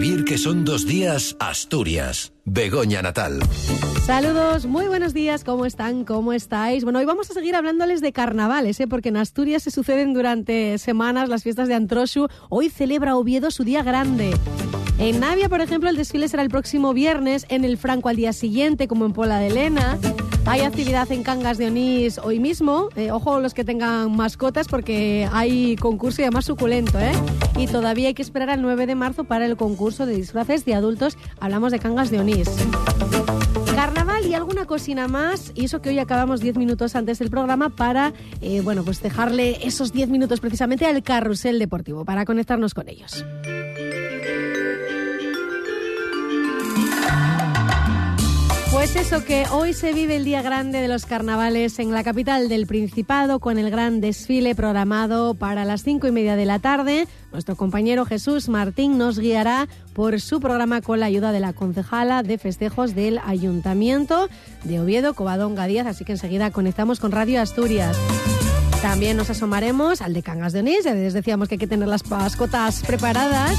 que son dos días, Asturias. Begoña Natal. Saludos, muy buenos días, ¿cómo están? ¿Cómo estáis? Bueno, hoy vamos a seguir hablándoles de carnavales, ¿eh? porque en Asturias se suceden durante semanas las fiestas de Antrosu. Hoy celebra Oviedo su día grande. En Navia, por ejemplo, el desfile será el próximo viernes, en el Franco al día siguiente, como en Pola de Elena. Hay actividad en Cangas de Onís hoy mismo. Eh, ojo los que tengan mascotas porque hay concurso y además suculento, ¿eh? Y todavía hay que esperar al 9 de marzo para el concurso de disfraces de adultos. Hablamos de Cangas de Onís. Carnaval y alguna cocina más, y eso que hoy acabamos 10 minutos antes del programa para, eh, bueno, pues dejarle esos 10 minutos precisamente al carrusel deportivo, para conectarnos con ellos. Pues eso que hoy se vive el día grande de los carnavales en la capital del Principado con el gran desfile programado para las cinco y media de la tarde. Nuestro compañero Jesús Martín nos guiará por su programa con la ayuda de la concejala de festejos del Ayuntamiento de Oviedo, Covadonga Díaz, así que enseguida conectamos con Radio Asturias. También nos asomaremos al de Cangas de Onís, ya les decíamos que hay que tener las pascotas preparadas.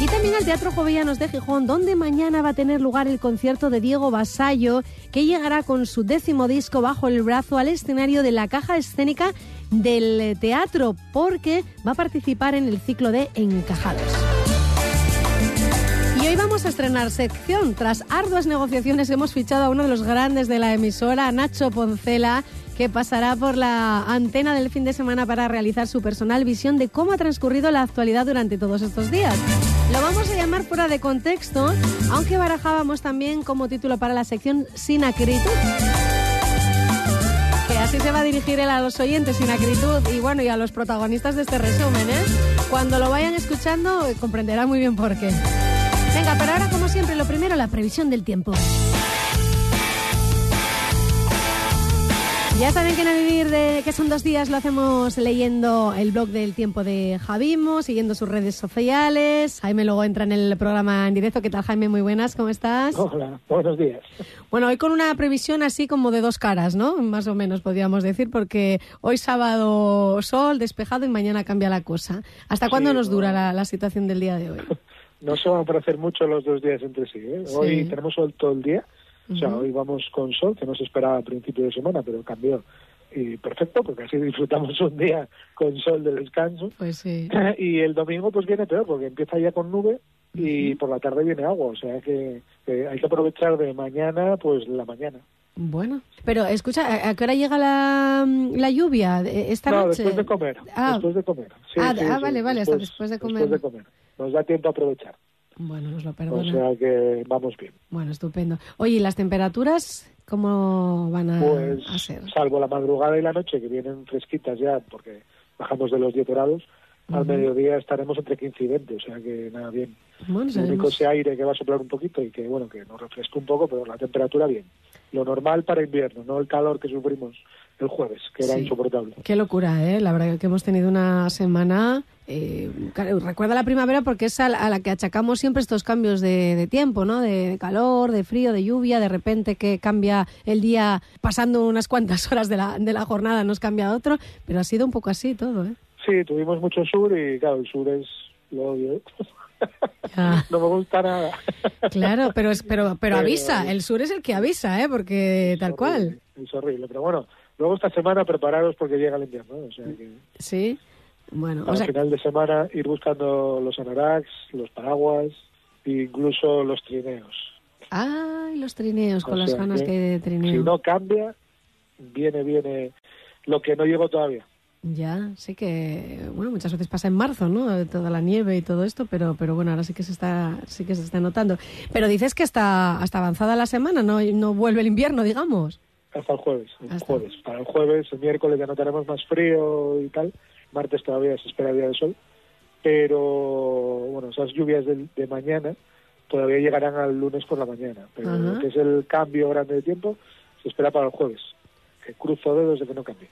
Y también al Teatro Jovellanos de Gijón, donde mañana va a tener lugar el concierto de Diego Basallo, que llegará con su décimo disco bajo el brazo al escenario de la caja escénica del teatro, porque va a participar en el ciclo de Encajados. Y hoy vamos a estrenar sección. Tras arduas negociaciones hemos fichado a uno de los grandes de la emisora, Nacho Poncela, que pasará por la antena del fin de semana para realizar su personal visión de cómo ha transcurrido la actualidad durante todos estos días. Lo vamos a llamar fuera de contexto, aunque barajábamos también como título para la sección Sin acritud. Que así se va a dirigir él a los oyentes sin acritud y bueno, y a los protagonistas de este resumen, ¿eh? Cuando lo vayan escuchando eh, comprenderá muy bien por qué. Venga, pero ahora como siempre, lo primero, la previsión del tiempo. Ya saben que en a vivir de que son dos días lo hacemos leyendo el blog del tiempo de Javimo, siguiendo sus redes sociales. Jaime luego entra en el programa en directo. ¿Qué tal, Jaime? Muy buenas, ¿cómo estás? Hola, buenos días. Bueno, hoy con una previsión así como de dos caras, ¿no? Más o menos podríamos decir, porque hoy sábado sol, despejado y mañana cambia la cosa. ¿Hasta Sí, cuándo nos no. dura la, la situación del día de hoy? No se van a parecer mucho los dos días entre sí. ¿eh? Sí. Hoy tenemos sol todo el día. O sea, Ujú. hoy vamos con sol, que no se esperaba a principio de semana, pero cambió. Y perfecto, porque así disfrutamos un día con sol de descanso. Pues sí. Y el domingo pues viene peor, porque empieza ya con nube y por la tarde viene agua. O sea que, que hay que aprovechar de mañana, pues la mañana. Bueno, pero escucha, ¿a qué hora llega la, la lluvia Eh, esta no, noche? después de comer. Ah, después de comer. Sí, Ah, sí, ah, vale, vale, hasta después de comer. Después de comer. Nos da tiempo a aprovechar. Bueno, nos lo O perdona. sea que vamos bien. Bueno, estupendo. Oye, ¿y las temperaturas cómo van a, Pues, a ser? salvo la madrugada y la noche, que vienen fresquitas ya, porque bajamos de los 10 grados, al Ujú. mediodía estaremos entre 15 y 20, o sea que nada bien. Bueno, Lo único ese aire que va a soplar un poquito y que, bueno, que nos refresca un poco, pero la temperatura bien. Lo normal para invierno, no el calor que sufrimos el jueves, que era Sí. insoportable. Qué locura, ¿eh? La verdad que hemos tenido una semana... eh, recuerda la primavera porque es a la, a la que achacamos siempre estos cambios de, de tiempo, ¿no? De, calor, de frío, de lluvia, de repente que cambia el día pasando unas cuantas horas de la, de la jornada, nos cambia a otro, pero ha sido un poco así todo, ¿eh? Sí, tuvimos mucho sur y, claro, el sur es lo odio. ¿eh? Ya. no me gusta nada. Claro, pero, es, pero, pero avisa, el sur es el que avisa, ¿eh? Porque tal Es cual. Es horrible, pero bueno, luego esta semana prepararos porque llega el invierno, o sea que... Sí. Bueno, o al sea, final de semana ir buscando los anoraks, los paraguas e incluso los trineos. ay, los trineos, con O las ganas que hay de trineo. Si no cambia, viene, viene lo que no llegó todavía. Ya, sí que, bueno, muchas veces pasa en marzo, ¿no? Toda la nieve y todo esto, pero, pero bueno, ahora sí que se está, sí que se está notando. Pero dices que hasta, hasta avanzada la semana, ¿no? No vuelve el invierno, digamos. Hasta el jueves. El jueves. Para el jueves, el miércoles ya notaremos más frío y tal. Martes todavía se espera día de sol. Pero, bueno, esas lluvias de, de mañana todavía llegarán al lunes por la mañana. Pero Ajá. lo que es el cambio grande de tiempo se espera para el jueves. Que cruzo dedos de que no cambie.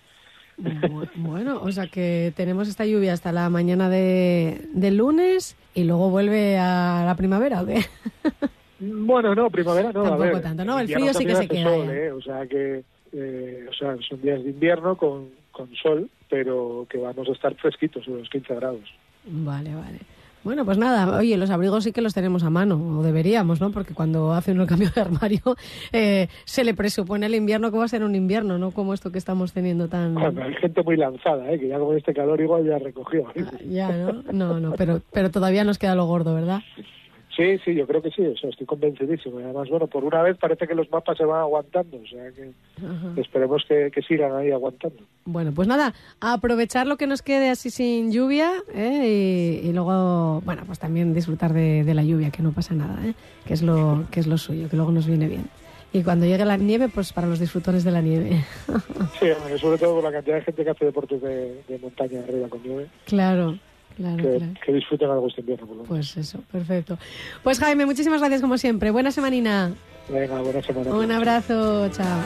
Bu- Bueno, o sea que tenemos esta lluvia hasta la mañana de, del lunes y luego vuelve a la primavera, ¿o qué? Bueno, no, primavera no. Tampoco a ver, tanto, ¿no? El frío sí que se queda sol. ¿eh? O sea que, eh, o sea, son días de invierno con, con sol, pero que vamos a estar fresquitos, unos 15 grados. Vale, vale. Bueno, pues nada, oye, los abrigos sí que los tenemos a mano, o deberíamos, ¿no? Porque cuando hace uno el cambio de armario, eh, se le presupone el invierno que va a ser un invierno, no como esto que estamos teniendo tan... Bueno, hay gente muy lanzada, ¿eh? que ya con este calor igual ya recogió. Ah, ya, ¿no? No, no, pero, pero todavía nos queda lo gordo, ¿verdad? Sí, sí, yo creo que sí, eso estoy convencidísimo. Además, bueno, por una vez parece que los mapas se van aguantando, o sea que esperemos que, sigan ahí aguantando. Bueno, pues nada, aprovechar lo que nos quede así sin lluvia ¿eh? y, luego, bueno, pues también disfrutar de, la lluvia, que no pasa nada, ¿eh? que, es lo, que es lo suyo, que luego nos viene bien. Y cuando llegue la nieve, pues para los disfrutones de la nieve. sí, sobre todo con la cantidad de gente que hace deportes de, de montaña arriba con nieve. Claro que, disfruten algo este invierno. Pues eso, perfecto. Pues Jaime, muchísimas gracias como siempre. Buena semanina. Venga, buena semana. Un abrazo, chao.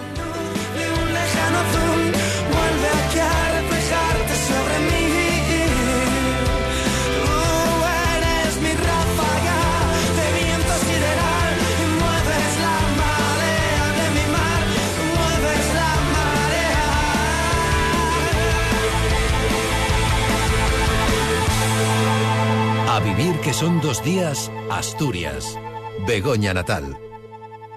A vivir que son dos días, Asturias. Begoña Natal.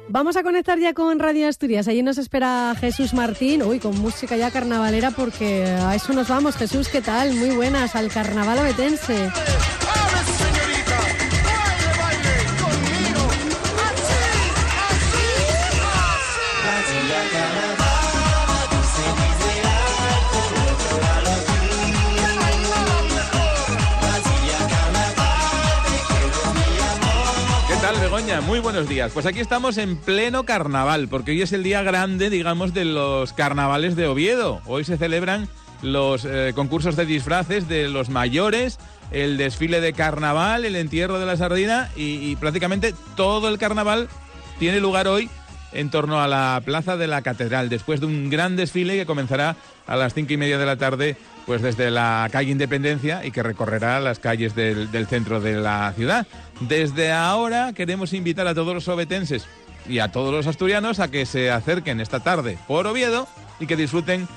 Vamos a conectar ya con Radio Asturias. Allí nos espera Jesús Martín, uy, con música ya carnavalera, porque a eso nos vamos. Jesús, ¿qué tal? Muy buenas, al carnaval obetense. Muy buenos días. Pues aquí estamos en pleno carnaval, porque hoy es el día grande, digamos, de los carnavales de Oviedo. Hoy se celebran los eh, concursos de disfraces de los mayores, el desfile de carnaval, el entierro de la sardina y, prácticamente todo el carnaval tiene lugar hoy en torno a la plaza de la catedral, después de un gran desfile que comenzará a las cinco y media de la tarde pues desde la calle Independencia y que recorrerá las calles del, centro de la ciudad. Desde ahora queremos invitar a todos los obetenses y a todos los asturianos a que se acerquen esta tarde por Oviedo y que disfruten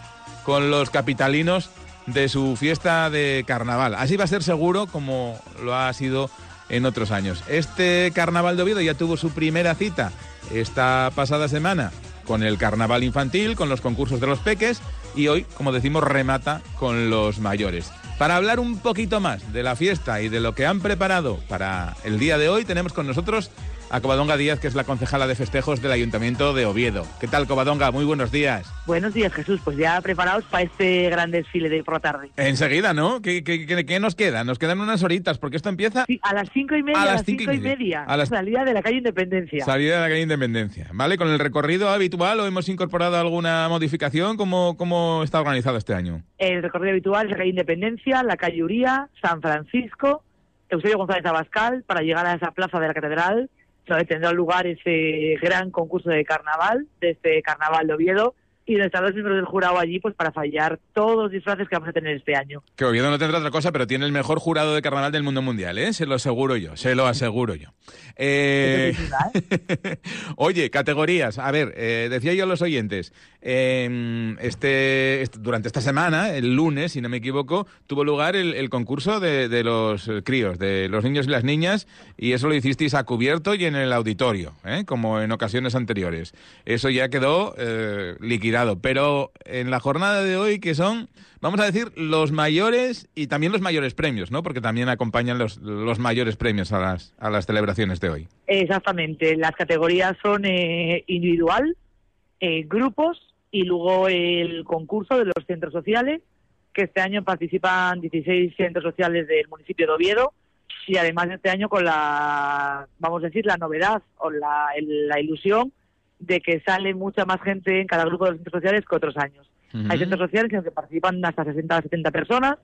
con los capitalinos de su fiesta de carnaval. Así va a ser seguro como lo ha sido en otros años. Este carnaval de Oviedo ya tuvo su primera cita esta pasada semana con el carnaval infantil, con los concursos de los peques y hoy, como decimos, remata con los mayores. Para hablar un poquito más de la fiesta y de lo que han preparado para el día de hoy, tenemos con nosotros a Covadonga Díaz, que es la concejala de festejos del Ayuntamiento de Oviedo. ¿Qué tal, Covadonga? Muy buenos días. Buenos días, Jesús. Pues ya preparados para este gran desfile de por la tarde. Enseguida, ¿no? ¿Qué, qué, nos queda? Nos quedan unas horitas, porque esto empieza... Sí, a las cinco y media. A las cinco, y media. A la salida de la calle Independencia. Salida de la calle Independencia. ¿Vale? ¿Con el recorrido habitual o hemos incorporado alguna modificación? ¿Cómo, cómo está organizado este año? El recorrido habitual es la calle Independencia, la calle Uría, San Francisco, Eusebio González Abascal, para llegar a esa plaza de la Catedral tendrá lugar ese gran concurso de carnaval, de este carnaval de Oviedo, y de estar los miembros del jurado allí pues para fallar todos los disfraces que vamos a tener este año. Que Oviedo no tendrá otra cosa, pero tiene el mejor jurado de carnaval del mundo mundial, ¿eh? Se lo aseguro yo, se lo aseguro yo. Eh... Oye, categorías. A ver, eh, decía yo a los oyentes, em, este, durante esta semana, el lunes, si no me equivoco, tuvo lugar el, concurso de, los críos, de los niños y las niñas, y eso lo hicisteis a cubierto y en el auditorio, ¿eh? como en ocasiones anteriores. Eso ya quedó eh, liquidado pero en la jornada de hoy, que son, vamos a decir, los mayores y también los mayores premios, ¿no? Porque también acompañan los, los mayores premios a las, a las celebraciones de hoy. Exactamente. Las categorías son eh, individual, eh, grupos y luego el concurso de los centros sociales, que este año participan 16 centros sociales del municipio de Oviedo y además este año con la, vamos a decir, la novedad o la, la ilusión de que sale mucha más gente en cada grupo de centros sociales que otros años. Hay centros sociales en los que participan hasta 60 o 70 personas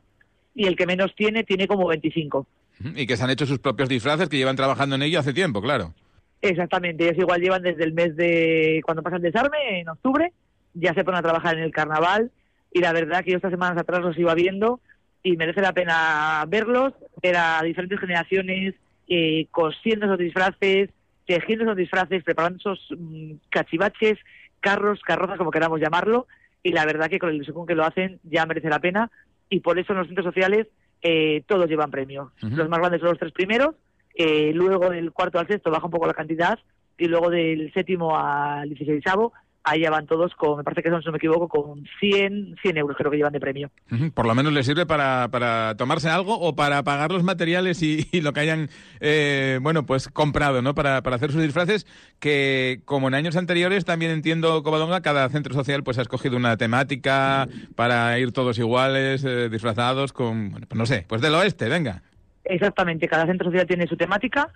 y el que menos tiene, tiene como 25. Y que se han hecho sus propios disfraces, que llevan trabajando en ello hace tiempo, claro. Exactamente, ellos igual llevan desde el mes de cuando pasa el desarme, en octubre, ya se ponen a trabajar en el carnaval y la verdad que yo estas semanas atrás los iba viendo y merece la pena verlos, ver a diferentes generaciones eh, cosiendo esos disfraces, tejiendo esos disfraces, preparando esos mm, cachivaches, carros, carrozas, como queramos llamarlo, y la verdad que con el ilusión con que lo hacen ya merece la pena, y por eso en los centros sociales eh, todos llevan premio. Los más grandes son los tres primeros, eh, luego del cuarto al sexto baja un poco la cantidad y luego del séptimo al dieciséisavo ahí ya van todos con, me parece que son, si no me equivoco, con 100, 100 euros creo que llevan de premio. Por lo menos les sirve para, para tomarse algo o para pagar los materiales y, lo que hayan, eh, bueno, pues comprado, ¿no? Para, para hacer sus disfraces, que como en años anteriores también entiendo, Covadonga, cada centro social pues ha escogido una temática para ir todos iguales, eh, disfrazados con, bueno, pues no sé, pues del oeste, venga. Exactamente, cada centro social tiene su temática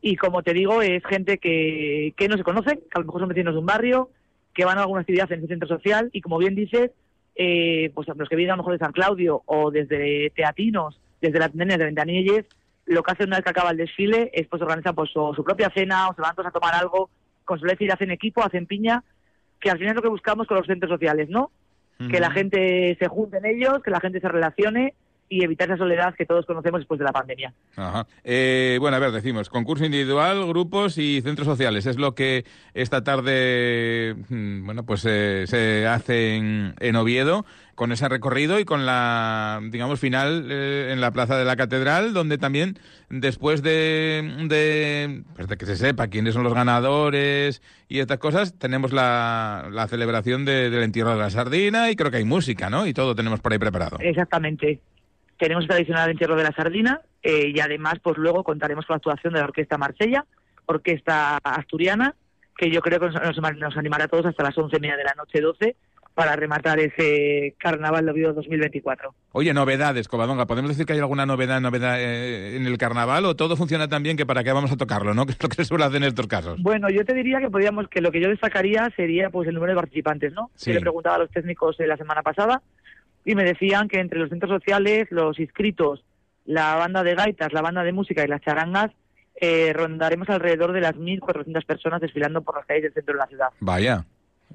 y como te digo, es gente que, que no se conoce, que a lo mejor son vecinos de un barrio, que van a alguna actividad en ese centro social y como bien dices, eh, pues los que vienen a lo mejor de San Claudio o desde Teatinos, desde la tendencia de Ventanilles, lo que hacen una vez que acaba el desfile es pues organizan pues su, propia cena o se van todos a tomar algo, con su decir hacen equipo, hacen piña, que al final es lo que buscamos con los centros sociales, ¿no? Que la gente se junte en ellos, que la gente se relacione y evitar esa soledad que todos conocemos después de la pandemia. Ajá. Eh, bueno, a ver, decimos, concurso individual, grupos y centros sociales. Es lo que esta tarde, mm, bueno, pues eh, se hace en, Oviedo con ese recorrido y con la, digamos, final eh, en la Plaza de la Catedral, donde también, después de, de, pues de, que se sepa quiénes son los ganadores y estas cosas, tenemos la, la celebración del entierro de la sardina y creo que hay música, ¿no? Y todo tenemos por ahí preparado. Exactamente tenemos tradicional entierro de la sardina eh, y además pues luego contaremos con la actuación de la Orquesta Marsella, Orquesta Asturiana, que yo creo que nos, animará a todos hasta las once y media de la noche, 12, para rematar ese Carnaval de Oviedo 2024. Oye, novedades, Covadonga. ¿Podemos decir que hay alguna novedad, novedad eh, en el Carnaval o todo funciona tan bien que para qué vamos a tocarlo, ¿no? Que es lo que se suele hacer en estos casos. Bueno, yo te diría que podríamos, que lo que yo destacaría sería pues el número de participantes, ¿no? Sí. le preguntaba a los técnicos la semana pasada y me decían que entre los centros sociales, los inscritos, la banda de gaitas, la banda de música y las charangas, eh, rondaremos alrededor de las 1.400 personas desfilando por las calles del centro de la ciudad. Vaya.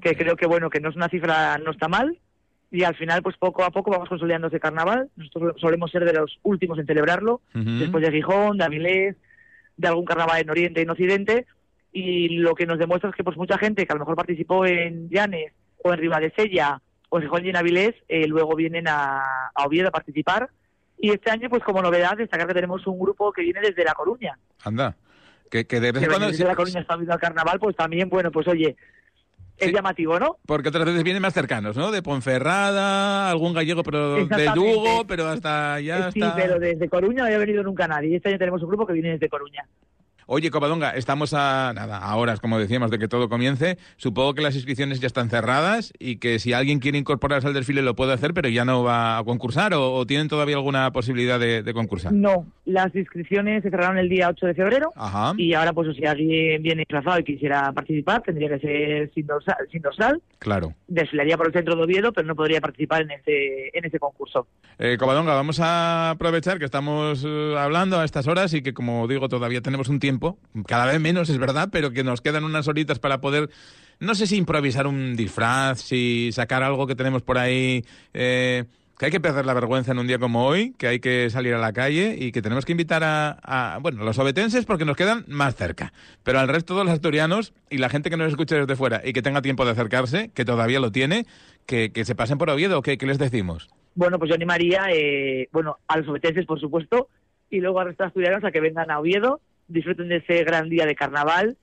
Que creo que, bueno, que no es una cifra, no está mal. Y al final, pues poco a poco vamos consolidando ese carnaval. Nosotros solemos ser de los últimos en celebrarlo, después de Gijón, de Avilés, de algún carnaval en Oriente y en Occidente. Y lo que nos demuestra es que pues mucha gente que a lo mejor participó en Llanes o en Ribadesella Gijón y Avilés eh, luego vienen a, Oviedo a participar. Y este año, pues como novedad, destacar que tenemos un grupo que viene desde La Coruña. Anda, que, que de vez en cuando... Desde La Coruña está viendo al carnaval, pues también, bueno, pues oye, es llamativo, ¿no? Porque otras veces vienen más cercanos, ¿no? De Ponferrada, algún gallego, pero de Lugo, pero hasta allá Sí, pero desde Coruña no había venido nunca nadie. Este año tenemos un grupo que viene desde Coruña. Oye, Covadonga, estamos a nada, a horas, como decíamos, de que todo comience. Supongo que las inscripciones ya están cerradas y que si alguien quiere incorporarse al desfile lo puede hacer, pero ya no va a concursar o, tienen todavía alguna posibilidad de, concursar. No, las inscripciones se cerraron el día 8 de febrero y ahora, pues, si alguien viene disfrazado y quisiera participar, tendría que ser sin dorsal. Sin dorsal. Claro. Desfilaría por el centro de Oviedo, pero no podría participar en ese, en ese concurso. Eh, Covadonga, vamos a aprovechar que estamos eh, hablando a estas horas y que, como digo, todavía tenemos un tiempo cada vez menos es verdad, pero que nos quedan unas horitas para poder, no sé si improvisar un disfraz, si sacar algo que tenemos por ahí, eh, que hay que perder la vergüenza en un día como hoy, que hay que salir a la calle y que tenemos que invitar a, bueno, los obetenses porque nos quedan más cerca, pero al resto de los asturianos y la gente que nos escuche desde fuera y que tenga tiempo de acercarse, que todavía lo tiene, que, se pasen por Oviedo, ¿qué, qué les decimos? Bueno, pues yo animaría, eh, bueno, a los obetenses, por supuesto, y luego a los asturianos a que vengan a Oviedo disfruten de ese gran día de carnaval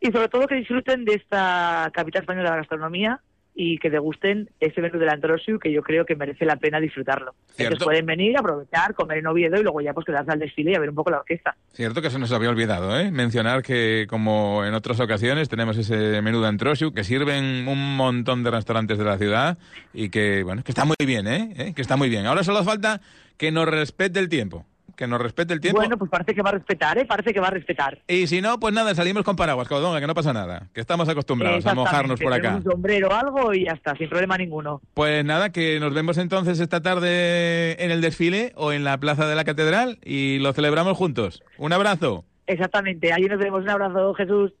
y sobre todo que disfruten de esta capital española de la gastronomía y que degusten ese menú del Antrosiu que yo creo que merece la pena disfrutar,lo Entonces pueden venir, aprovechar, comer en Oviedo y luego ya pues quedarse al desfile y a ver un poco la orquesta. Cierto que se nos había olvidado, ¿eh? Mencionar que como en otras ocasiones tenemos ese menú de Antrosiu que sirven un montón de restaurantes de la ciudad y que, bueno, que está muy bien, ¿eh? ¿Eh? Que está muy bien. Ahora solo falta que nos respete el tiempo que nos respete el tiempo. Bueno, pues parece que va a respetar, ¿eh? Parece que va a respetar. Y si no, pues nada, salimos con paraguas, Codonga, que no pasa nada. Que estamos acostumbrados a mojarnos por acá. Un sombrero o algo y ya está, sin problema ninguno. Pues nada, que nos vemos entonces esta tarde en el desfile o en la plaza de la catedral y lo celebramos juntos. Un abrazo. Exactamente, ahí nos vemos. Un abrazo, Jesús.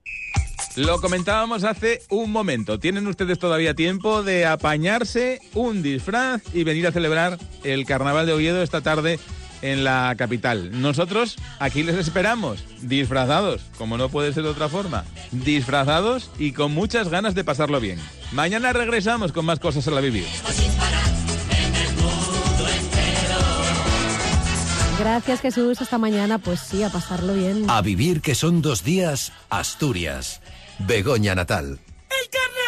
Lo comentábamos hace un momento. Tienen ustedes todavía tiempo de apañarse un disfraz y venir a celebrar el Carnaval de Oviedo esta tarde en la capital. Nosotros aquí les esperamos, disfrazados, como no puede ser de otra forma, disfrazados y con muchas ganas de pasarlo bien. Mañana regresamos con más cosas a la vivir. Gracias Jesús, esta mañana pues sí, a pasarlo bien. A vivir que son dos días, Asturias. Begoña Natal. ¡El carnaval!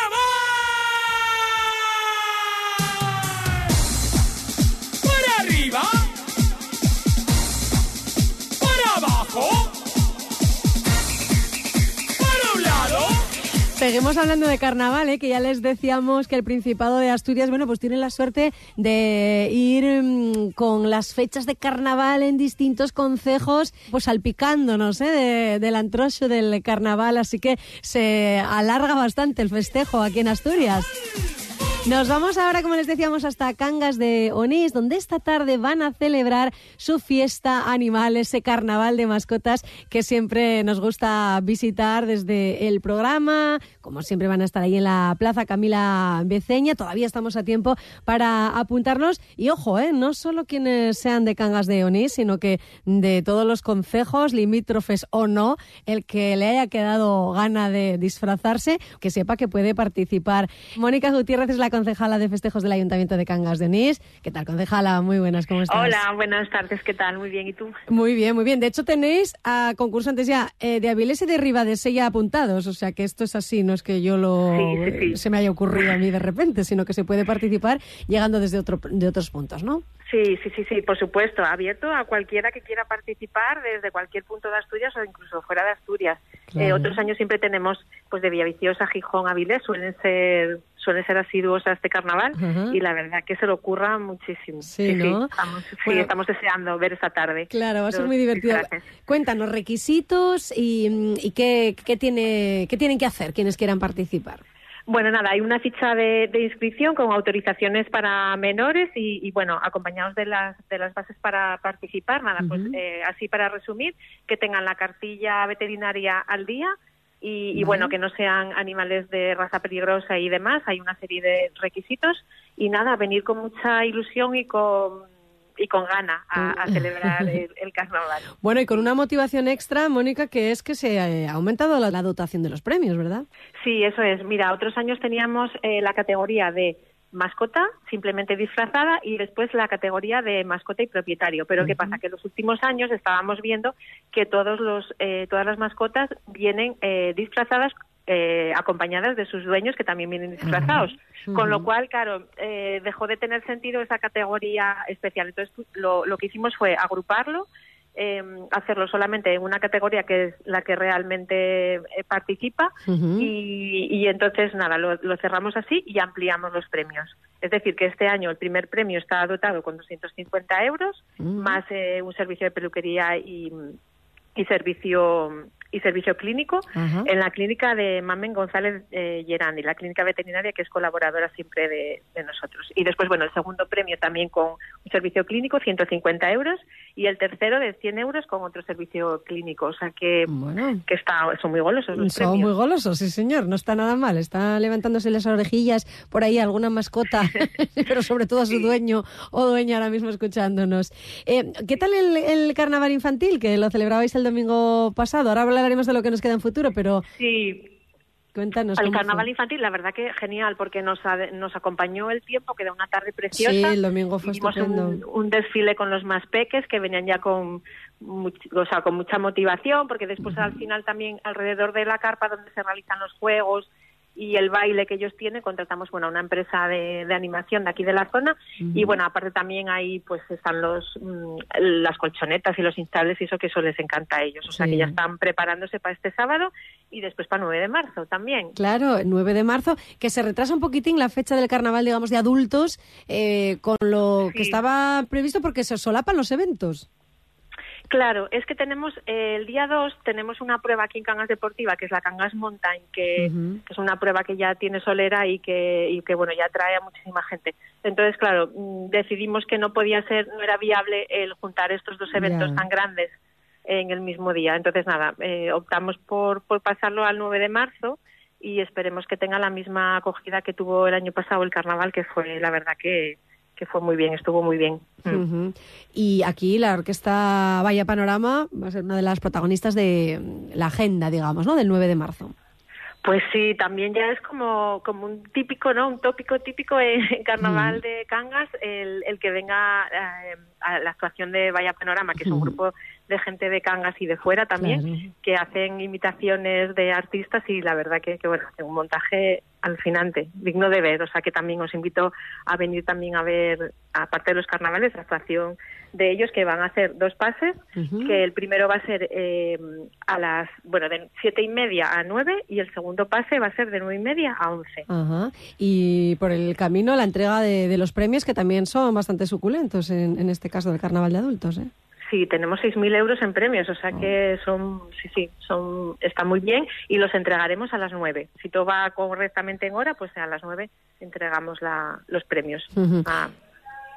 Seguimos hablando de carnaval, ¿eh? que ya les decíamos que el Principado de Asturias, bueno, pues tiene la suerte de ir mm, con las fechas de carnaval en distintos concejos, pues salpicándonos ¿eh? de- del antrocho del carnaval, así que se alarga bastante el festejo aquí en Asturias. Nos vamos ahora, como les decíamos, hasta Cangas de Onís, donde esta tarde van a celebrar su fiesta animal, ese carnaval de mascotas que siempre nos gusta visitar desde el programa. Como siempre van a estar ahí en la Plaza Camila Beceña. Todavía estamos a tiempo para apuntarnos. Y ojo, ¿eh? no solo quienes sean de Cangas de Onís, sino que de todos los concejos, limítrofes o no, el que le haya quedado gana de disfrazarse, que sepa que puede participar. Mónica Gutiérrez es la concejala de festejos del Ayuntamiento de Cangas de Onís. ¿Qué tal, concejala? Muy buenas, ¿cómo estás? Hola, buenas tardes, ¿qué tal? Muy bien, ¿y tú? Muy bien, muy bien. De hecho, tenéis a concursantes ya eh, de Avilés y de Ribadesella apuntados. O sea que esto es así, no es que yo lo Sí, sí, sí. se me haya ocurrido a mí de repente, sino que se puede participar llegando desde otro, de otros puntos, ¿no? Sí, sí, sí, sí, por supuesto, abierto a cualquiera que quiera participar desde cualquier punto de Asturias o incluso fuera de Asturias. Claro. Eh, otros años siempre tenemos, pues de Villaviciosa, Gijón, Avilés, suelen ser suelen ser asiduos a este carnaval y la verdad que se lo ocurra muchísimo. Sí, ¿no? estamos, sí, Bueno. estamos deseando ver esa tarde. Claro, va a ser muy divertido. disfraces. Cuéntanos requisitos y, mm, y qué, qué, tiene, qué tienen que hacer quienes quieran participar. Bueno, nada, hay una ficha de, de inscripción con autorizaciones para menores y, y, bueno, acompañados de las, de las bases para participar. Nada, pues eh, así para resumir, que tengan la cartilla veterinaria al día y, y, bueno, que no sean animales de raza peligrosa y demás. Hay una serie de requisitos y nada, venir con mucha ilusión y con y con gana a, a celebrar el, el carnaval. Bueno, y con una motivación extra, Mónica, que es que se eh, ha aumentado la, la dotación de los premios, ¿verdad? Sí, eso es. Mira, otros años teníamos eh, la categoría de mascota, simplemente disfrazada, y después la categoría de mascota y propietario. Pero ¿qué pasa? Que en los últimos años estábamos viendo que todos los, eh, todas las mascotas vienen eh, disfrazadas eh, acompañadas de sus dueños que también vienen disfrazados. Con lo cual, claro, eh, dejó de tener sentido esa categoría especial. Entonces, lo, lo que hicimos fue agruparlo, eh, hacerlo solamente en una categoría que es la que realmente eh, participa y, y entonces, nada, lo, lo cerramos así y ampliamos los premios. Es decir, que este año el primer premio está dotado con 250 euros, Mm. más eh, un servicio de peluquería y, y servicio y servicio clínico en la clínica de Mamen González eh, Gerandi, la clínica veterinaria que es colaboradora siempre de, de nosotros. Y después, bueno, el segundo premio también con un servicio clínico, 150 euros, y el tercero de 100 euros con otro servicio clínico. O sea que, Bueno. que está, son muy golosos los Son premios. muy golosos, sí señor, no está nada mal. Está levantándose las orejillas por ahí alguna mascota, pero sobre todo a su dueño o dueña ahora mismo escuchándonos. Eh, ¿Qué tal el, el carnaval infantil que lo celebrabais el domingo pasado? Ahora hablaremos de lo que nos queda en futuro, pero Sí, cuéntanos. cómo carnaval fue. infantil, la verdad que genial, porque nos, nos acompañó el tiempo, que era una tarde preciosa. Sí, el domingo fue un, un desfile con los más peques que venían ya con, much- o sea, con mucha motivación, porque después al final también alrededor de la carpa donde se realizan los juegos y el baile que ellos tienen, contratamos bueno, una empresa de, de animación de aquí de la zona. Y bueno, aparte también ahí pues están los mm, las colchonetas y los instables y eso que eso les encanta a ellos, o sea que ya están preparándose para este sábado y después para el 9 de marzo también. Claro, el 9 de marzo, que se retrasa un poquitín la fecha del carnaval, digamos, de adultos, eh, con lo que estaba previsto porque se solapan los eventos. Claro, es que tenemos eh, el día 2 tenemos una prueba aquí en Cangas Deportiva, que es la Cangas Mountain, que, es una prueba que ya tiene solera y que, y que bueno, ya atrae a muchísima gente. Entonces, claro, mm, decidimos que no podía ser, no era viable el juntar estos dos eventos tan grandes en el mismo día. Entonces, nada, eh, optamos por, por pasarlo al 9 de marzo y esperemos que tenga la misma acogida que tuvo el año pasado el carnaval, que fue la verdad que, que fue muy bien, estuvo muy bien. Mm. Y aquí la orquesta Vaya Panorama va a ser una de las protagonistas de mm, la agenda, digamos, ¿no? Del 9 de marzo. Pues sí, también ya es como, como un típico, ¿no? Un tópico típico en Carnaval de Cangas, el, el que venga eh, a la actuación de Vaya Panorama, que es un grupo de gente de Cangas y de fuera también, Claro. que hacen imitaciones de artistas y la verdad que, que bueno, hacen un montaje alucinante, digno de ver. O sea que también os invito a venir también a ver, aparte de los carnavales, la actuación de ellos, que van a hacer dos pases, que el primero va a ser eh, a las, bueno, de siete y media a nueve y el segundo pase va a ser de nueve y media a once. Ajá. Y por el camino la entrega de, de los premios que también son bastante suculentos en, en este caso del carnaval de adultos, ¿eh? Sí, tenemos 6.000 euros en premios, o sea que son, sí, sí, son, está muy bien y los entregaremos a las 9. Si todo va correctamente en hora, pues a las 9 entregamos la, los premios. Ujú. Ah,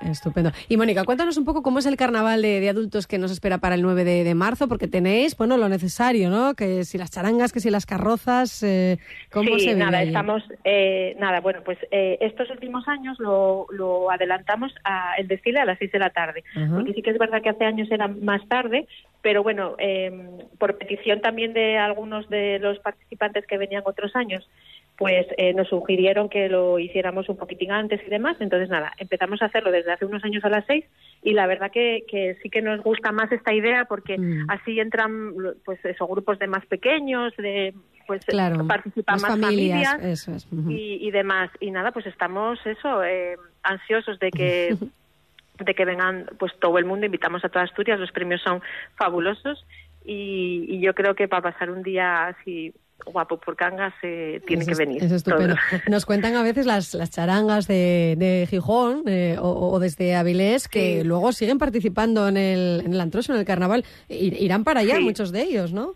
Estupendo. Y Mónica, cuéntanos un poco cómo es el carnaval de, de adultos que nos espera para el 9 de, de marzo, porque tenéis, bueno, lo necesario, ¿no? Que si las charangas, que si las carrozas, eh, ¿cómo sí, se nada, estamos, eh, nada, bueno, pues eh, estos últimos años lo, lo adelantamos a el desfile a las 6 de la tarde, porque sí que es verdad que hace años era más tarde, pero bueno, eh, por petición también de algunos de los participantes que venían otros años, pues eh, nos sugirieron que lo hiciéramos un poquitín antes y demás. Entonces, nada, empezamos a hacerlo desde hace unos años a las seis y la verdad que, que sí que nos gusta más esta idea porque Mm. así entran, pues eso, grupos de más pequeños, de pues Claro, participan más, familias, familias, eso es. ujú. y, y demás. Y nada, pues estamos eso, eh, ansiosos de que de que vengan pues todo el mundo, invitamos a toda Asturias, los premios son fabulosos y, y yo creo que para pasar un día así guapo por Cangas eh, tiene que venir. Es estupendo. Nos cuentan a veces las, las charangas de, de Gijón eh, o, o desde Avilés que Sí. luego siguen participando en el, en el antroso, en el carnaval. Irán para allá Sí. muchos de ellos, ¿no?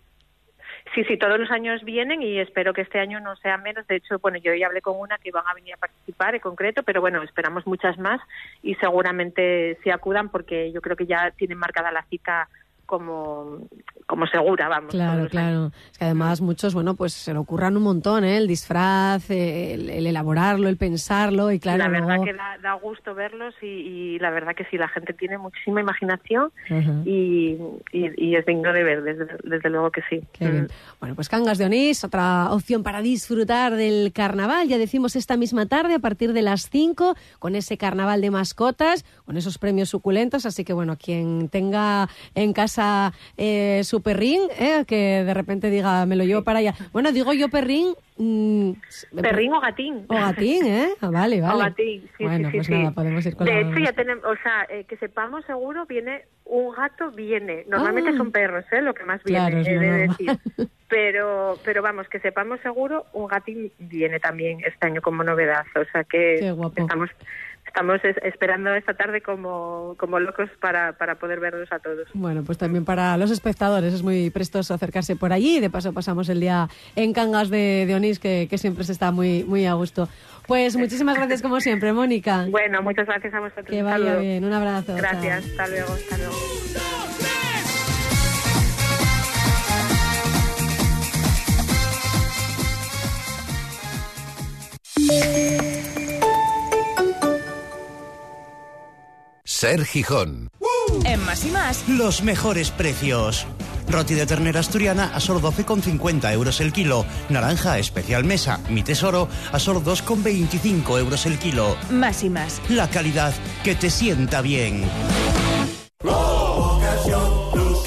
Sí, sí, todos los años vienen y espero que este año no sea menos. De hecho, bueno, yo ya hablé con una que van a venir a participar en concreto, pero bueno, esperamos muchas más y seguramente sí acudan porque yo creo que ya tienen marcada la cita como, como segura, vamos. Claro, claro. Es que además muchos, bueno, pues se lo ocurran un montón, ¿eh? El disfraz, el, el elaborarlo, el pensarlo y claro, la verdad luego- que da, da gusto verlos y, y la verdad que sí, la gente tiene muchísima imaginación y, y es digno de ver, desde, desde luego que sí. Qué bien. Mm. Bueno, pues Cangas de Onís, otra opción para disfrutar del carnaval. Ya decimos esta misma tarde a partir de las 5 con ese carnaval de mascotas, con esos premios suculentos. Así que bueno, quien tenga en casa eh, su perrín, eh, que de repente diga, me lo llevo para allá. Bueno, digo yo perrín. mm, Perrín o gatín. O gatín, ¿eh? Ah, vale, vale. O gatín, sí, bueno, sí, pues sí. nada, podemos ir con De la hecho, ya tenemos, o sea, eh, que sepamos seguro, viene un gato, viene. Normalmente Ah. son perros, ¿eh? Lo que más viene, Claro, he de decir. Pero, pero vamos, que sepamos seguro, un gatín viene también este año como novedad. O sea que Qué guapo. estamos estamos es- esperando esta tarde como, como locos para, para poder verlos a todos. Bueno, pues también para los espectadores es muy prestoso acercarse por allí. De paso pasamos el día en Cangas de, de Onís, que, que siempre se está muy, muy a gusto. Pues muchísimas gracias como siempre, Mónica. Bueno, muchas gracias a vosotros. Que vaya saludo. bien. Un abrazo. Gracias, chao. hasta luego, hasta luego. Ser Gijón. En Más y Más, Los mejores precios. Roti de ternera asturiana a solo 12,50 euros el kilo. Naranja especial mesa, mi tesoro, a solo 2,25 euros el kilo. Más y Más. La calidad que te sienta bien.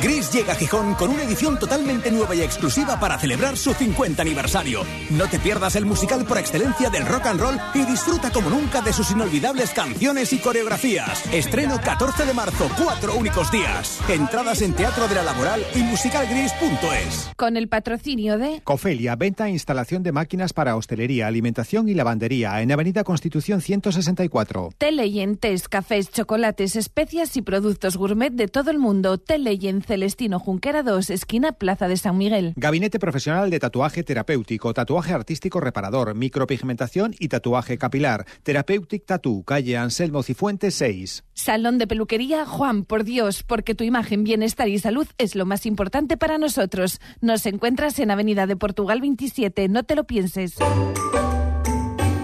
Gris llega a Gijón con una edición totalmente nueva y exclusiva para celebrar su 50 aniversario. No te pierdas el musical por excelencia del rock and roll y disfruta como nunca de sus inolvidables canciones y coreografías. Estreno 14 de marzo, cuatro únicos días. Entradas en Teatro de la Laboral y musicalgris.es. Con el patrocinio de Cofelia, venta e instalación de máquinas para hostelería, alimentación y lavandería en Avenida Constitución 164. Teleyentes, cafés, chocolates, especias y productos gourmet de todo el mundo. Teleyen Celestino Junquera 2, esquina Plaza de San Miguel. Gabinete profesional de tatuaje terapéutico, tatuaje artístico reparador, micropigmentación y tatuaje capilar. Therapeutic Tattoo, calle Anselmo Cifuentes 6. Salón de peluquería Juan, por Dios, porque tu imagen, bienestar y salud es lo más importante para nosotros. Nos encuentras en Avenida de Portugal 27, no te lo pienses.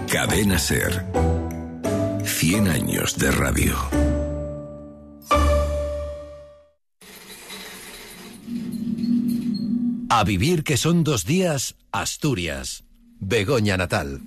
Cadena Ser. 100 años de radio. A vivir que son dos días, Asturias. Begoña Natal.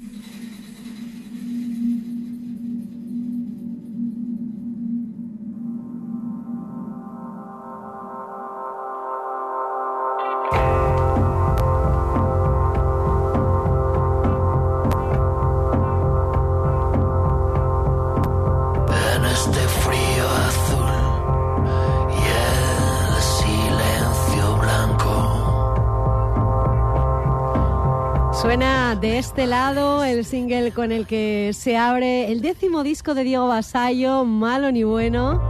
Este lado el single con el que se abre el décimo disco de Diego Basallo, Malo ni Bueno.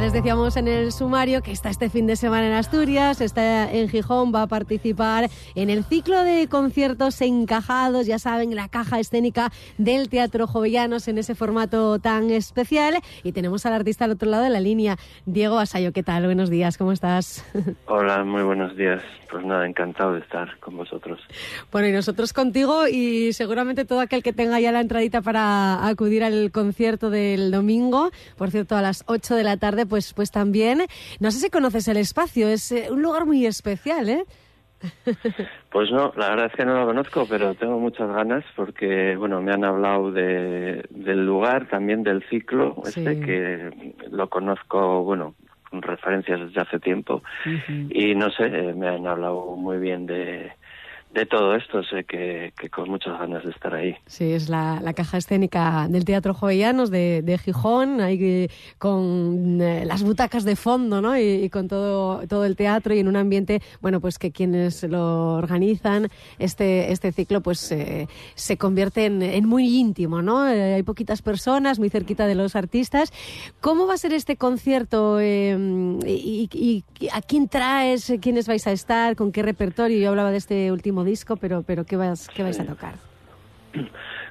Ya les decíamos en el sumario que está este fin de semana en Asturias, está en Gijón, va a participar en el ciclo de conciertos encajados, ya saben, la caja escénica del Teatro Jovellanos en ese formato tan especial. Y tenemos al artista al otro lado de la línea, Diego Basallo. ¿Qué tal? Buenos días, ¿cómo estás? Hola, muy buenos días. Pues nada, encantado de estar con vosotros. Bueno, y nosotros contigo y seguramente todo aquel que tenga ya la entradita para acudir al concierto del domingo, por cierto, a las 8 de la tarde, pues, pues también. No sé si conoces el espacio, es eh, un lugar muy especial, ¿eh? Pues no, la verdad es que no lo conozco, pero tengo muchas ganas porque, bueno, me han hablado de, del lugar, también del ciclo, este que lo conozco, bueno, con referencias desde hace tiempo. Y no sé, eh, me han hablado muy bien de, de todo esto, sé que, con muchas ganas de estar ahí. Sí, es la, caja escénica del Teatro Jovellanos de, Gijón, ahí con eh, las butacas de fondo, ¿no? Y, con todo, todo el teatro y en un ambiente, bueno, pues que quienes lo organizan, este, este ciclo, pues eh, se convierte en, muy íntimo, ¿no? Eh, hay poquitas personas, muy cerquita de los artistas. ¿Cómo va a ser este concierto? Y, y- y ¿A quién traes? ¿Quiénes vais a estar? ¿Con qué repertorio? Yo hablaba de este último disco, pero, pero ¿qué, vas, qué vais a tocar?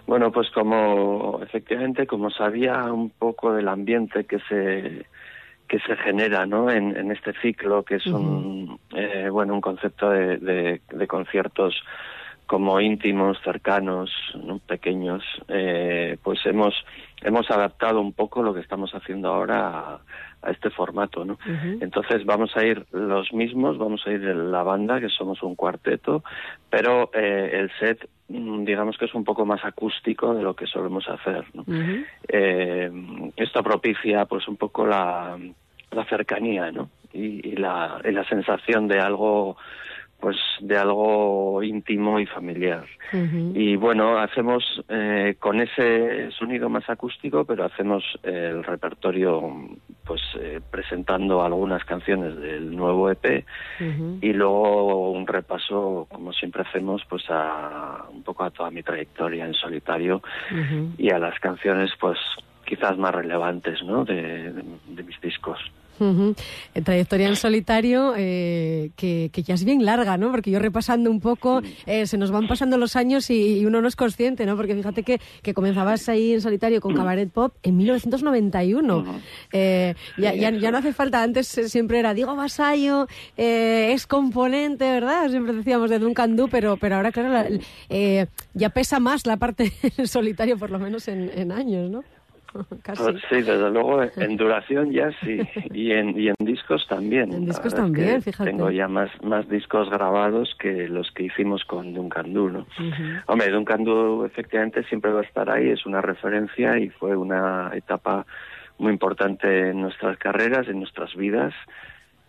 Bueno, pues como efectivamente, como sabía un poco del ambiente que se que se genera, ¿no? En, en este ciclo, que es un eh, bueno un concepto de, de- de conciertos como íntimos, cercanos, ¿no? pequeños, eh, pues hemos hemos adaptado un poco lo que estamos haciendo ahora a, a este formato, ¿no? Entonces vamos a ir los mismos, vamos a ir la banda, que somos un cuarteto, pero eh, el set, mm, digamos que es un poco más acústico de lo que solemos hacer. ¿no? Eh, esto propicia pues un poco la, la cercanía, ¿no? Y, y la, y la sensación de algo pues de algo íntimo y familiar. Y bueno, hacemos eh, con ese sonido más acústico, pero hacemos el repertorio pues eh, presentando algunas canciones del nuevo EP y luego un repaso, como siempre hacemos, pues a un poco a toda mi trayectoria en solitario y a las canciones pues quizás más relevantes, ¿no? de, de- de mis discos. En trayectoria en solitario, eh, que, que ya es bien larga, ¿no? Porque yo repasando un poco, eh, se nos van pasando los años y, y uno no es consciente, ¿no? Porque fíjate que, que comenzabas ahí en solitario con Cabaret Pop en 1991. Eh, ya, ya, ya no hace falta, antes eh, siempre era Diego Basallo, eh, es componente, ¿verdad? Siempre decíamos de Duncan Du, pero, pero ahora, claro, la- eh, ya pesa más la parte en solitario, por lo menos en, en años, ¿no? Casi. Pues sí, desde luego en duración ya sí, y en, y en discos también. En discos verdad es que también, fíjate. Tengo ya más, más discos grabados que los que hicimos con Duncan Du, ¿no? Hombre, Duncan Du efectivamente siempre va a estar ahí, es una referencia y fue una etapa muy importante en nuestras carreras, en nuestras vidas.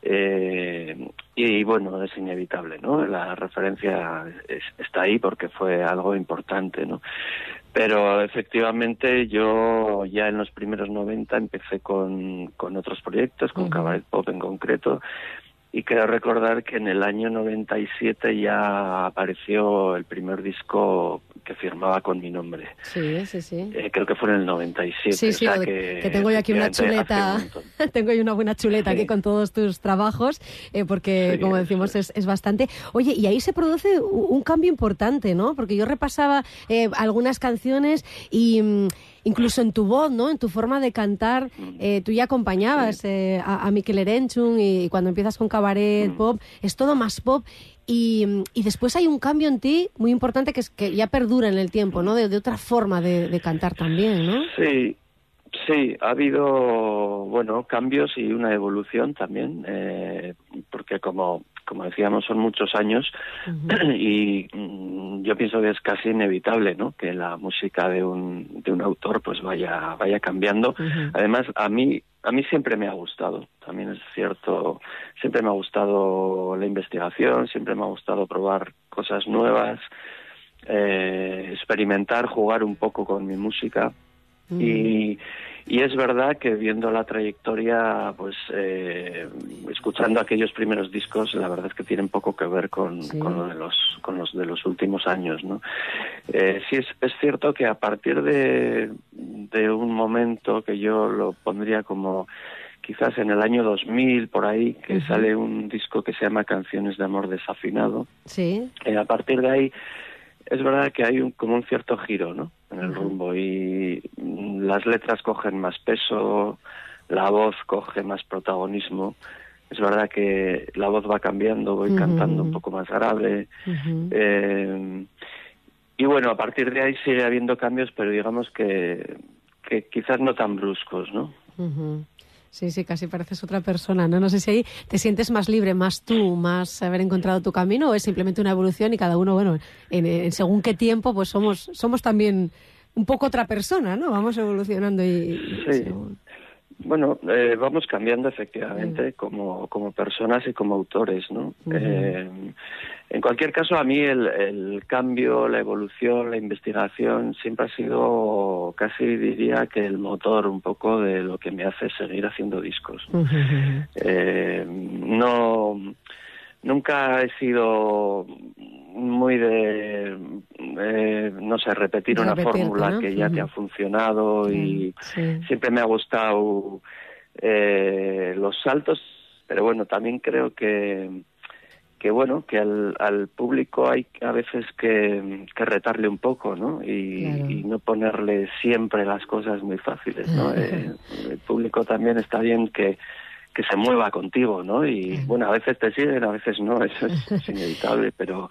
Eh, y bueno, es inevitable, ¿no? La referencia es- está ahí porque fue algo importante, ¿no? Pero efectivamente yo ya en los primeros 90 empecé con, con otros proyectos, con Cabaret Pop en concreto, y creo recordar que en el año 97 ya apareció el primer disco que firmaba con mi nombre. Sí, sí, sí. Eh, creo que fue en el 97. Sí, sí, o sea o- que, que tengo yo aquí una chuleta, un tengo yo una buena chuleta aquí con todos tus trabajos, eh, porque Sí, como decimos es, es bastante. Oye, y ahí se produce un cambio importante, ¿no? Porque yo repasaba eh, algunas canciones y mm, incluso en tu voz, ¿no? En tu forma de cantar, Mm. eh, tú ya acompañabas eh, a, a Mikel Erenchun y, cuando empiezas con Mm. cabaret pop, es todo más pop. Y, mm, y después hay un cambio en ti muy importante que, es, que ya perdura en el tiempo, ¿no? De, de otra forma de, de cantar también, ¿no? Sí, sí, ha habido, bueno, cambios y una evolución también, eh, porque como, como decíamos, son muchos años y mm, yo pienso que es casi inevitable, ¿no? Que la música de un, de un autor pues vaya, vaya cambiando. Además, a mí, a mí siempre me ha gustado, también es cierto, siempre me ha gustado la investigación, siempre me ha gustado probar cosas nuevas, eh, experimentar, jugar un poco con mi música. Y, y es verdad que viendo la trayectoria, pues eh, escuchando aquellos primeros discos, la verdad es que tienen poco que ver con, con lo de los con los de los últimos años, ¿no? Eh, sí es, es cierto que a partir de, de un momento que yo lo pondría como quizás en el año 2000 por ahí que sale un disco que se llama Canciones de amor desafinado. Sí. Eh, a partir de ahí es verdad que hay un, como un cierto giro ¿no? en el rumbo y las letras cogen más peso, la voz coge más protagonismo. Es verdad que la voz va cambiando, voy cantando un poco más grave. Eh, y bueno, a partir de ahí sigue habiendo cambios, pero digamos que, que quizás no tan bruscos, ¿no? Sí, sí, casi pareces otra persona, ¿no? No sé si ahí te sientes más libre, más tú, más haber encontrado tu camino o es simplemente una evolución y cada uno, bueno, en, en según qué tiempo, pues somos, somos también un poco otra persona, ¿no? Vamos evolucionando y... Sí. según- Bueno, eh, vamos cambiando efectivamente como, como personas y como autores, ¿no? Eh, en cualquier caso, a mí el, el cambio, la evolución, la investigación siempre ha sido casi diría que el motor un poco de lo que me hace seguir haciendo discos. Eh, no, nunca he sido muy de, eh, no sé, repetir De una fórmula ¿no? que ya te ha funcionado y Sí. siempre me ha gustado eh, los saltos, pero bueno, también creo que que bueno, que al, al público hay a veces que, que retarle un poco, ¿no? Y, Claro. y no ponerle siempre las cosas muy fáciles, ¿no? Eh, el público también está bien que, que se mueva contigo, ¿no? Y bueno, a veces te siguen, a veces no, eso es, es inevitable, pero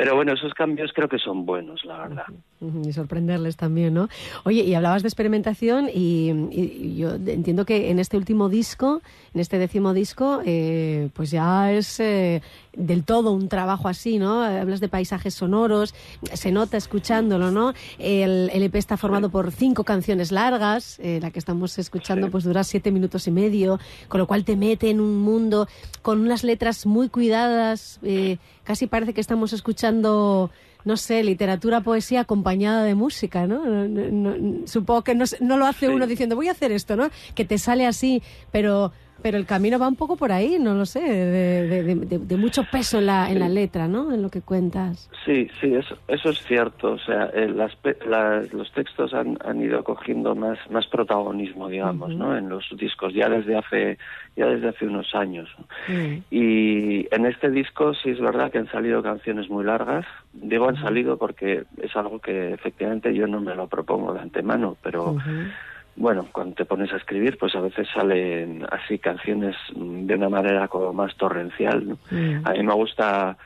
pero bueno, esos cambios creo que son buenos, la verdad. Y sorprenderles también, ¿no? Oye, y hablabas de experimentación y, yo entiendo que en este último disco, en este décimo disco, eh, pues ya es eh, del todo un trabajo así, ¿no? Hablas de paisajes sonoros, se nota escuchándolo, ¿no? El, el EP está formado por cinco canciones largas, eh, la que estamos escuchando pues dura siete minutos y medio, con lo cual te mete en un mundo con unas letras muy cuidadas, eh, casi parece que estamos escuchando no sé, literatura, poesía acompañada de música, ¿no? No- no- no- supongo que no lo hace uno diciendo voy a hacer esto, ¿no? Que te sale así, pero pero el camino va un poco por ahí, no lo sé, de, de- de- mucho peso en la, en la letra, ¿no? En lo que cuentas. Sí, sí, eso, eso es cierto. O sea, eh, las las- los textos han, han ido cogiendo más, más protagonismo, digamos, ¿no? En los discos ya desde hace ya desde hace unos años. Y en este disco sí es verdad que han salido canciones muy largas. Digo han salido porque es algo que efectivamente yo no me lo propongo de antemano, pero bueno, cuando te pones a escribir, pues a veces salen así canciones mm, de una manera como más torrencial. ¿no? A mí me gusta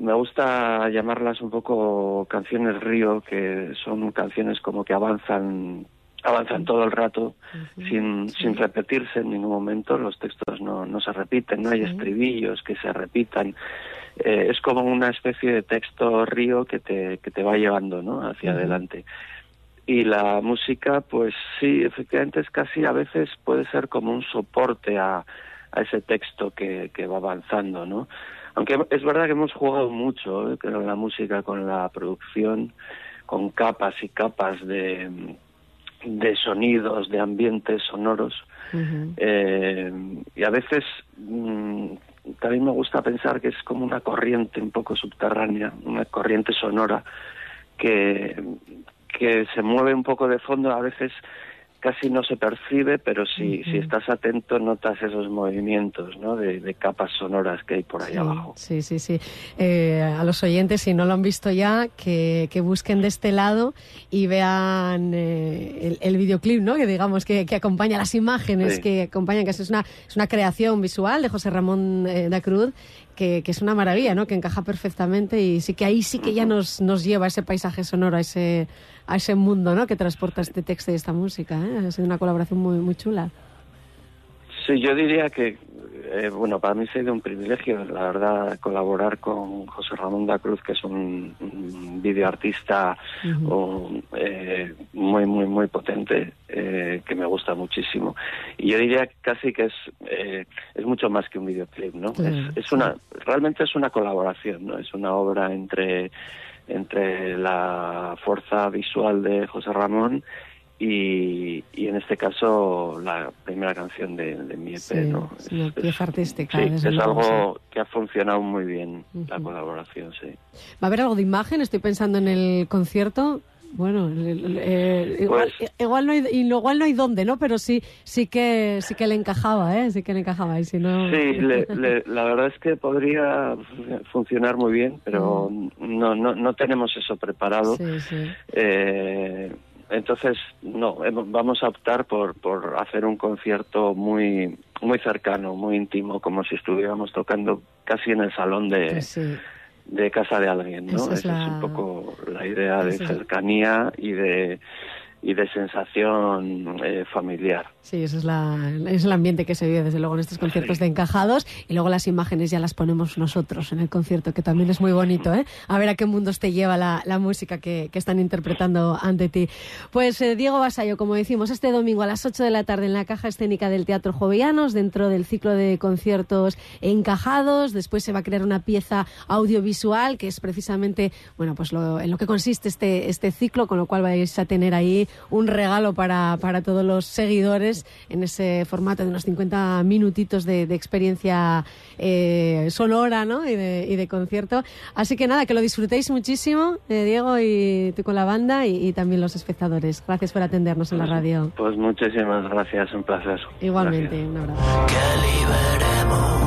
me gusta llamarlas un poco canciones río, que son canciones como que avanzan avanzan todo el rato sin, sin repetirse en ningún momento, los textos no, no se repiten, no hay estribillos que se repitan, Eh, es como una especie de texto río que te, que te va llevando ¿no? hacia adelante. Y la música, pues sí, efectivamente es casi a veces puede ser como un soporte a, a ese texto que, que va avanzando, ¿no? Aunque es verdad que hemos jugado mucho ¿eh? con la música, con la producción, con capas y capas de, de sonidos, de ambientes sonoros. Eh, y a veces mm, también me gusta pensar que es como una corriente un poco subterránea, una corriente sonora que, que se mueve un poco de fondo, a veces casi no se percibe, pero si, si estás atento notas esos movimientos ¿no? de, capas sonoras que hay por ahí abajo. Sí, sí, sí. Eh, a los oyentes, si no lo han visto ya, que, que busquen de este lado y vean eh, el, videoclip, ¿no? que digamos que, que acompaña las imágenes, que acompañan, que es una, es una creación visual de José Ramón eh, da Cruz que, es una maravilla, ¿no? Que encaja perfectamente y sí que ahí sí que ya nos, nos lleva ese paisaje sonoro, a ese, a ese mundo, ¿no? Que transporta este texto y esta música, ¿eh? Ha sido una colaboración muy, muy chula. Sí, yo diría que, eh, bueno, para mí ha sido un privilegio, la verdad, colaborar con José Ramón da Cruz, que es un, videoartista eh, muy, muy, muy potente, eh, que me gusta muchísimo. Y yo diría casi que es, es mucho más que un videoclip, ¿no? Es, es, una, realmente es una colaboración, ¿no? Es una obra entre, entre la fuerza visual de José Ramón y, y, en este caso la primera canción de, mi EP, ¿no? Es, una pieza artística. Sí, es algo que ha funcionado muy bien, la colaboración, sí. ¿Va a haber algo de imagen? Estoy pensando en el concierto. Bueno, eh, igual, pues igual, no hay, igual no hay dónde, ¿no? Pero sí, sí que sí que le encajaba, ¿eh? Sí que le encajaba. Y si no... Sí, la verdad es que podría funcionar muy bien, pero no, no, no tenemos eso preparado. Sí, sí. Eh, entonces, no, vamos a optar por, por hacer un concierto muy, muy cercano, muy íntimo, como si estuviéramos tocando casi en el salón de, pues de casa de alguien, ¿no? Esa es, un poco la idea de cercanía y de y de sensación eh, familiar. Sí, eso es, la, es el ambiente que se vive desde luego en estos conciertos de encajados y luego las imágenes ya las ponemos nosotros en el concierto, que también es muy bonito, ¿eh? A ver a qué mundos te lleva la, la música que, que, están interpretando ante ti. Pues eh, Diego Basayo, como decimos, este domingo a las 8 de la tarde en la Caja Escénica del Teatro Jovellanos, dentro del ciclo de conciertos encajados, después se va a crear una pieza audiovisual que es precisamente, bueno, pues lo, en lo que consiste este, este ciclo, con lo cual vais a tener ahí un regalo para, para todos los seguidores en ese formato de unos 50 minutitos de, experiencia eh, sonora ¿no? y, de, y de concierto. Así que nada, que lo disfrutéis muchísimo, eh, Diego, y tú con la banda y, también los espectadores. Gracias por atendernos en la radio. Pues muchísimas gracias, un placer. Igualmente, un abrazo. A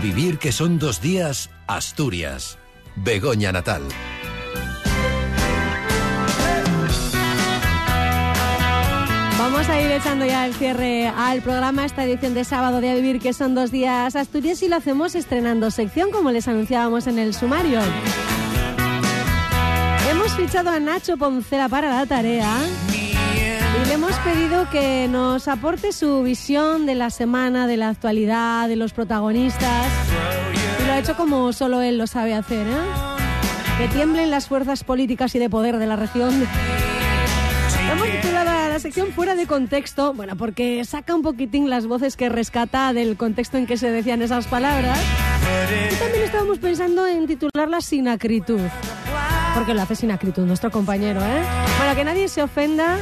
vivir que son dos días, Asturias. Begoña Natal. Vamos a ir echando ya el cierre al programa, esta edición de sábado de A Vivir, que son dos días Asturias, y lo hacemos estrenando sección, como les anunciábamos en el sumario. Hemos fichado a Nacho Poncela para la tarea le hemos pedido que nos aporte su visión de la semana, de la actualidad, de los protagonistas. Y lo ha hecho como solo él lo sabe hacer, ¿eh? Que tiemblen las fuerzas políticas y de poder de la región. Hemos titulado la sección fuera de contexto, bueno, porque saca un poquitín las voces que rescata del contexto en que se decían esas palabras. Y también estábamos pensando en titularla sin acritud. Porque lo hace sin acritud nuestro compañero, ¿eh? Para que nadie se ofenda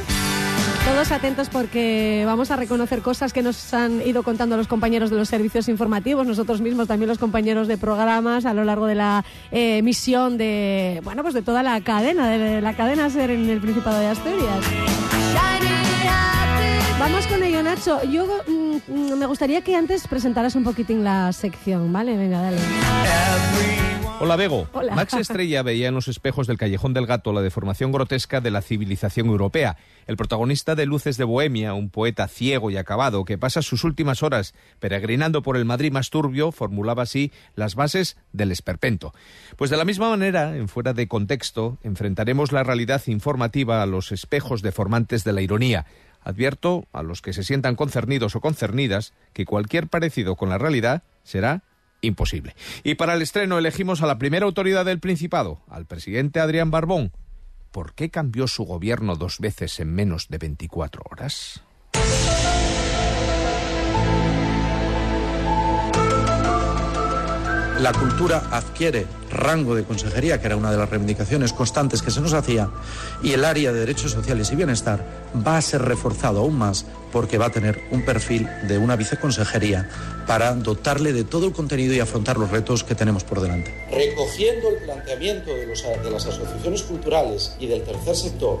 Todos atentos porque vamos a reconocer cosas que nos han ido contando los compañeros de los servicios informativos, nosotros mismos, también los compañeros de programas a lo largo de la eh, emisión de, bueno, pues de toda la cadena, de la cadena SER en el Principado de Asturias. Vamos con ello, Nacho. Yo mm, me gustaría que antes presentaras un poquitín la sección, ¿vale? Venga, dale. Hola, Bego. Hola. Max Estrella veía en los espejos del Callejón del Gato la deformación grotesca de la civilización europea. El protagonista de Luces de Bohemia, un poeta ciego y acabado que pasa sus últimas horas peregrinando por el Madrid más turbio, formulaba así las bases del esperpento. Pues de la misma manera, en fuera de contexto, enfrentaremos la realidad informativa a los espejos deformantes de la ironía. Advierto a los que se sientan concernidos o concernidas que cualquier parecido con la realidad será imposible. Y para el estreno elegimos a la primera autoridad del Principado, al presidente Adrián Barbón. ¿Por qué cambió su gobierno dos veces en menos de 24 horas? La cultura adquiere rango de consejería, que era una de las reivindicaciones constantes que se nos hacía, y el área de derechos sociales y bienestar va a ser reforzado aún más porque va a tener un perfil de una viceconsejería para dotarle de todo el contenido y afrontar los retos que tenemos por delante. Recogiendo el planteamiento de, los- de las asociaciones culturales y del tercer sector,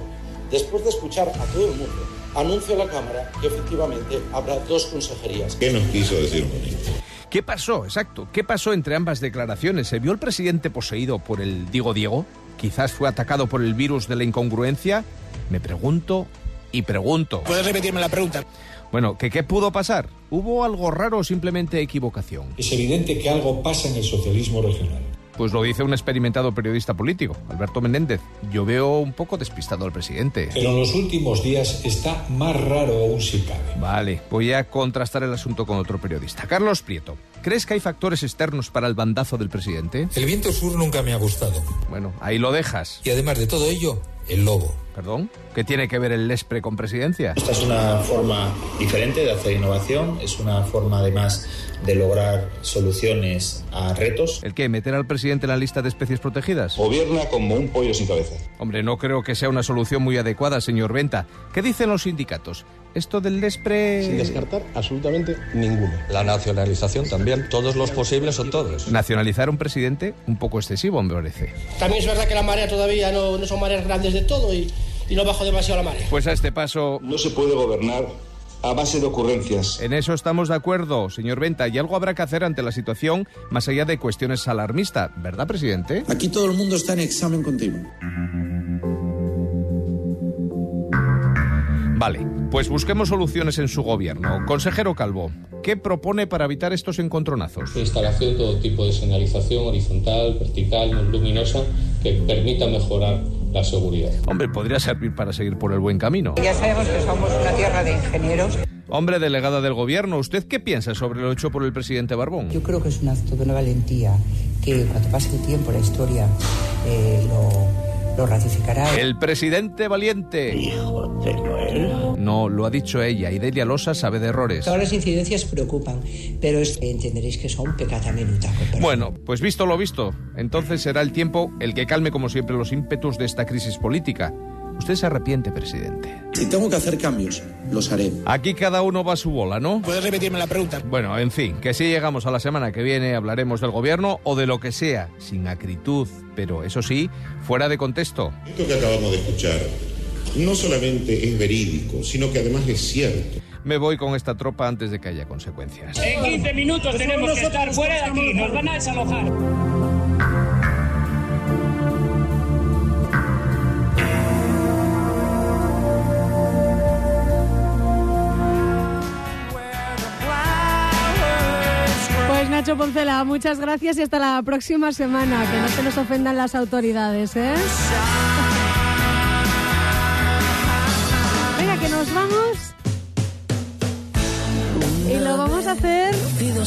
después de escuchar a todo el mundo, anuncio a la Cámara que efectivamente habrá dos consejerías. ¿Qué nos quiso decir con esto? ¿Qué pasó? Exacto. ¿Qué pasó entre ambas declaraciones? ¿Se vio el presidente poseído por el Diego Diego? ¿Quizás fue atacado por el virus de la incongruencia? Me pregunto y pregunto. ¿Puedes repetirme la pregunta? Bueno, ¿que qué pudo pasar? ¿Hubo algo raro o simplemente equivocación? Es evidente que algo pasa en el socialismo regional. Pues lo dice un experimentado periodista político, Alberto Menéndez. Yo veo un poco despistado al presidente. Pero en los últimos días está más raro aún si cabe. Vale, voy a contrastar el asunto con otro periodista. Carlos Prieto, ¿crees que hay factores externos para el bandazo del presidente? El viento sur nunca me ha gustado. Bueno, ahí lo dejas. Y además de todo ello, el lobo. ¿Perdón? ¿Qué tiene que ver el Lespre con presidencia? Esta es una forma diferente de hacer innovación, es una forma además de lograr soluciones a retos. ¿El qué? ¿Meter al presidente en la lista de especies protegidas? Gobierna como un pollo sin cabeza. Hombre, no creo que sea una solución muy adecuada, señor Venta. ¿Qué dicen los sindicatos? Esto del Lespre... Sin descartar absolutamente ninguno. La nacionalización también. Todos los posibles son todos. Nacionalizar un presidente un poco excesivo, me parece. También es verdad que la marea todavía no, no son mareas grandes de todo y, y no bajo demasiado la marea. Pues a este paso... No se puede gobernar a base de ocurrencias. En eso estamos de acuerdo, señor Venta, y algo habrá que hacer ante la situación más allá de cuestiones alarmistas, ¿verdad, presidente? Aquí todo el mundo está en examen continuo. Vale, pues busquemos soluciones en su gobierno. Consejero Calvo, ¿qué propone para evitar estos encontronazos? Instalación de todo tipo de señalización horizontal, vertical, no luminosa, que permita mejorar la seguridad. Hombre, podría servir para seguir por el buen camino. Ya sabemos que somos una tierra de ingenieros. Hombre, delegada del gobierno, ¿usted qué piensa sobre lo hecho por el presidente Barbón? Yo creo que es un acto de una valentía que cuando pase el tiempo la historia eh, lo, lo ratificará. El presidente valiente. Hijo de Noel. No, lo ha dicho ella, y Delia Losa sabe de errores. Todas las incidencias preocupan, pero es- entenderéis que son pecata minuta. Bueno, pues visto lo visto, entonces será el tiempo el que calme como siempre los ímpetus de esta crisis política. Usted se arrepiente, presidente. Si tengo que hacer cambios, los haré. Aquí cada uno va a su bola, ¿no? ¿Puedes repetirme la pregunta? Bueno, en fin, que si llegamos a la semana que viene hablaremos del gobierno o de lo que sea, sin acritud, pero eso sí, fuera de contexto. Esto que acabamos de escuchar no solamente es verídico, sino que además es cierto. Me voy con esta tropa antes de que haya consecuencias. En 15 minutos tenemos que estar fuera de aquí, nos van a desalojar. Nacho Poncela, muchas gracias y hasta la próxima semana. Que no se nos ofendan las autoridades, ¿eh? Venga, que nos vamos. Y lo vamos a hacer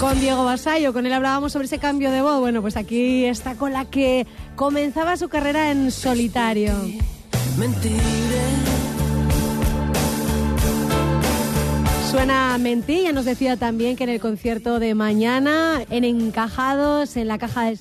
con Diego Basayo. Con él hablábamos sobre ese cambio de voz. Bueno, pues aquí está con la que comenzaba su carrera en solitario. Suena Mentí, ya nos decía también que en el concierto de mañana, en Encajados, en la caja de...